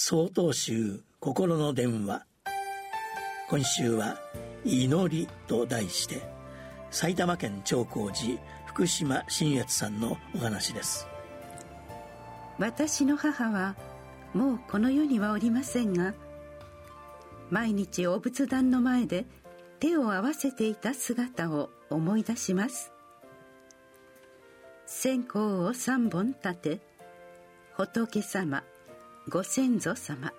総統集心の電話。今週は「祈り」と題して埼玉県長光寺福島新越さんのお話です。私の母はもうこの世にはおりませんが毎日お仏壇の前で手を合わせていた姿を思い出します。線香を三本立て仏様ご先祖様。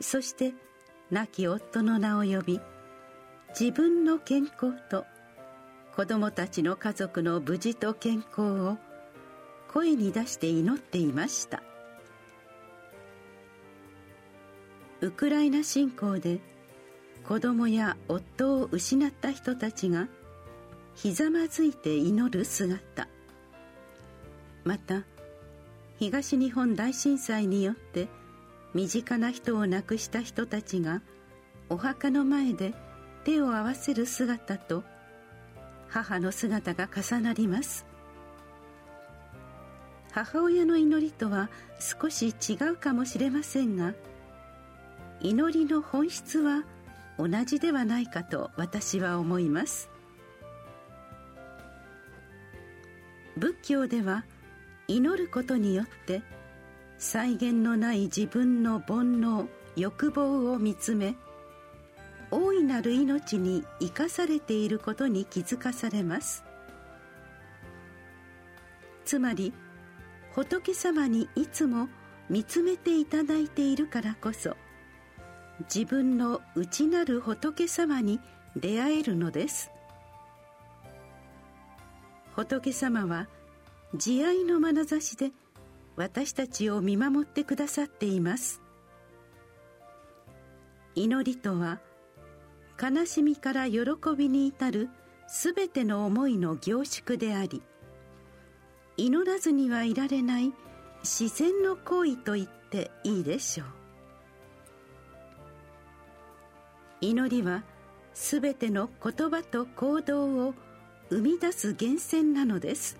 そして亡き夫の名を呼び自分の健康と子供たちの家族の無事と健康を声に出して祈っていました。ウクライナ侵攻で子供や夫を失った人たちがひざまずいて祈る姿。また東日本大震災によって身近な人を亡くした人たちがお墓の前で手を合わせる姿と母の姿が重なります。母親の祈りとは少し違うかもしれませんが祈りの本質は同じではないかと私は思います。仏教では祈ることによって際限のない自分の煩悩欲望を見つめ大いなる命に生かされていることに気づかされます。つまり仏様にいつも見つめていただいているからこそ自分の内なる仏様に出会えるのです。仏様は慈愛の眼差しで私たちを見守ってくださっています。祈りとは悲しみから喜びに至るすべての思いの凝縮であり祈らずにはいられない自然の行為と言っていいでしょう。祈りはすべての言葉と行動を生み出す源泉なのです。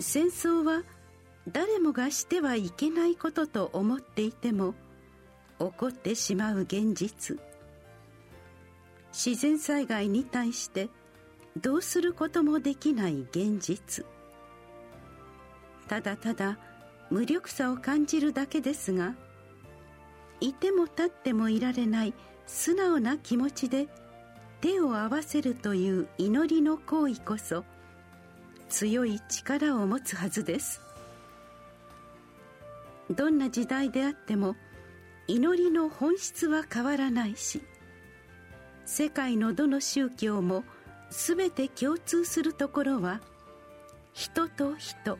戦争は誰もがしてはいけないことと思っていても起こってしまう現実。自然災害に対してどうすることもできない現実。ただただ無力さを感じるだけですがいても立ってもいられない素直な気持ちで手を合わせるという祈りの行為こそ強い力を持つはずです。どんな時代であっても祈りの本質は変わらないし世界のどの宗教も全て共通するところは人と人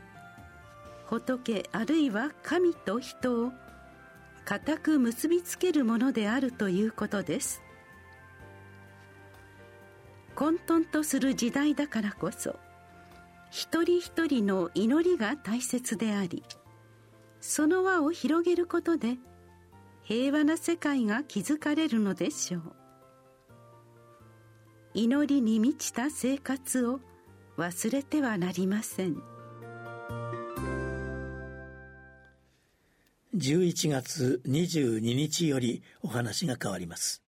仏あるいは神と人を固く結びつけるものであるということです。混沌とする時代だからこそ一人一人の祈りが大切でありその輪を広げることで平和な世界が築かれるのでしょう。祈りに満ちた生活を忘れてはなりません。11月22日よりお話が変わります。